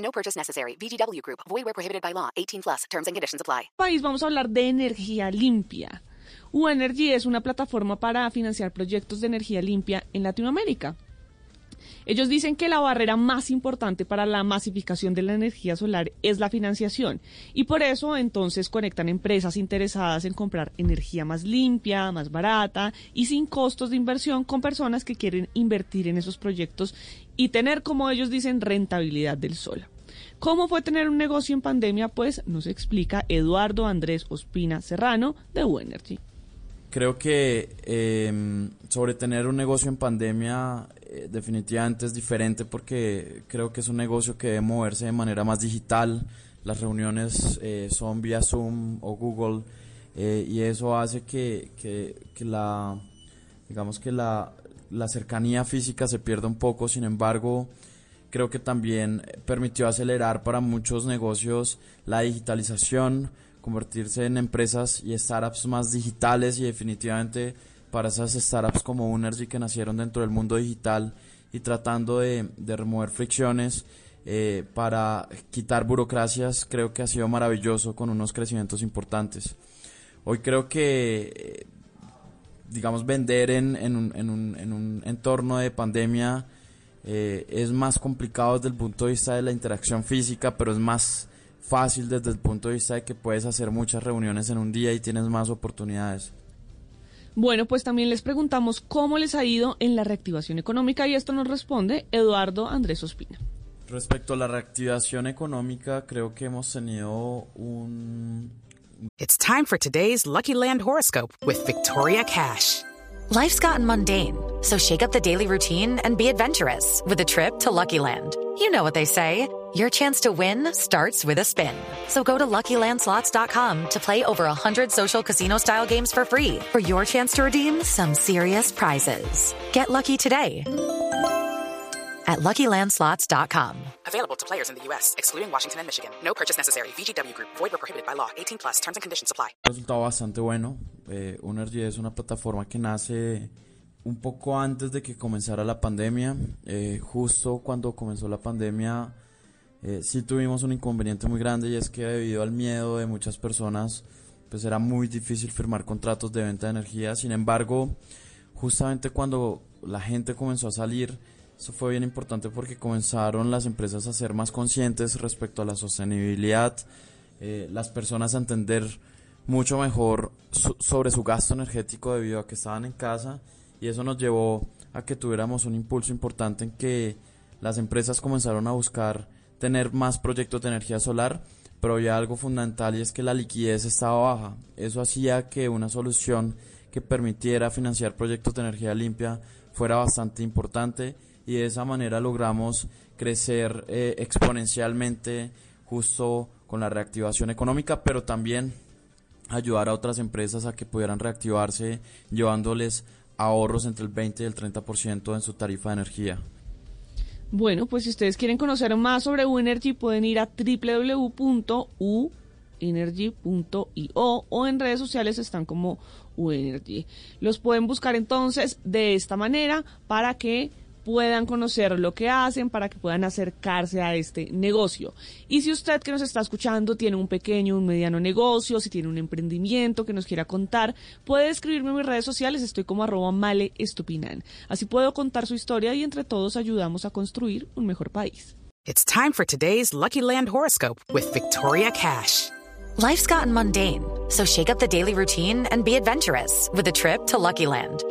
No purchase necessary. VGW Group. Void where prohibited by law. 18 plus. Terms and conditions apply. país vamos a hablar de energía limpia. U-Energy es una plataforma para financiar proyectos de energía limpia en Latinoamérica. Ellos dicen que la barrera más importante para la masificación de la energía solar es la financiación y por eso entonces conectan empresas interesadas en comprar energía más limpia, más barata y sin costos de inversión con personas que quieren invertir en esos proyectos y tener, como ellos dicen, rentabilidad del sol. ¿Cómo fue tener un negocio en pandemia? Pues nos explica Eduardo Andrés Ospina Serrano de U-Energy. Creo que eh, sobre tener un negocio en pandemia eh, definitivamente es diferente porque creo que es un negocio que debe moverse de manera más digital. Las reuniones eh, son vía Zoom o Google eh, y eso hace que, que, que la digamos que la, la cercanía física se pierda un poco. Sin embargo, creo que también permitió acelerar para muchos negocios la digitalización convertirse en empresas y startups más digitales y definitivamente para esas startups como Unergy que nacieron dentro del mundo digital y tratando de, remover fricciones eh, para quitar burocracias, creo que ha sido maravilloso con unos crecimientos importantes. Hoy creo que, eh, digamos, vender en, en, un, en, un, en un entorno de pandemia eh, es más complicado desde el punto de vista de la interacción física, pero es más fácil desde el punto de vista de que puedes hacer muchas reuniones en un día y tienes más oportunidades. Bueno, pues también les preguntamos cómo les ha ido en la reactivación económica y esto nos responde Eduardo Andrés Ospina. Respecto a la reactivación económica, creo que hemos tenido un... It's time for today's Lucky Land horoscope with Victoria Cash. Life's gotten mundane, so shake up the daily routine and be adventurous with a trip to Lucky Land. You know what they say. Your chance to win starts with a spin. So go to LuckyLandSlots.com to play over 100 social casino-style games for free for your chance to redeem some serious prizes. Get lucky today at LuckyLandSlots.com. Available to players in the U.S., excluding Washington and Michigan. No purchase necessary. VGW Group. Void where prohibited by law. 18 plus. Terms and conditions apply. resultado bastante bueno. Eh, Unergy es una plataforma que nace un poco antes de que comenzara la pandemia. Eh, justo cuando comenzó la pandemia, eh, sí tuvimos un inconveniente muy grande y es que debido al miedo de muchas personas, pues era muy difícil firmar contratos de venta de energía. Sin embargo, justamente cuando la gente comenzó a salir, eso fue bien importante porque comenzaron las empresas a ser más conscientes respecto a la sostenibilidad, eh, las personas a entender mucho mejor su- sobre su gasto energético debido a que estaban en casa y eso nos llevó a que tuviéramos un impulso importante en que las empresas comenzaron a buscar tener más proyectos de energía solar, pero había algo fundamental y es que la liquidez estaba baja. Eso hacía que una solución que permitiera financiar proyectos de energía limpia fuera bastante importante y de esa manera logramos crecer eh, exponencialmente justo con la reactivación económica, pero también ayudar a otras empresas a que pudieran reactivarse llevándoles ahorros entre el 20 y el 30% en su tarifa de energía. Bueno, pues si ustedes quieren conocer más sobre U-Energy pueden ir a www.uenergy.io o en redes sociales están como U-Energy. Los pueden buscar entonces de esta manera para que puedan conocer lo que hacen, para que puedan acercarse a este negocio. Y si usted que nos está escuchando tiene un pequeño, un mediano negocio, si tiene un emprendimiento que nos quiera contar, puede escribirme en mis redes sociales, estoy como arroba male estupinan. Así puedo contar su historia y entre todos ayudamos a construir un mejor país. It's time for today's Lucky Land horoscope with Victoria Cash. Life's gotten mundane, so shake up the daily routine and be adventurous with a trip to Lucky Land.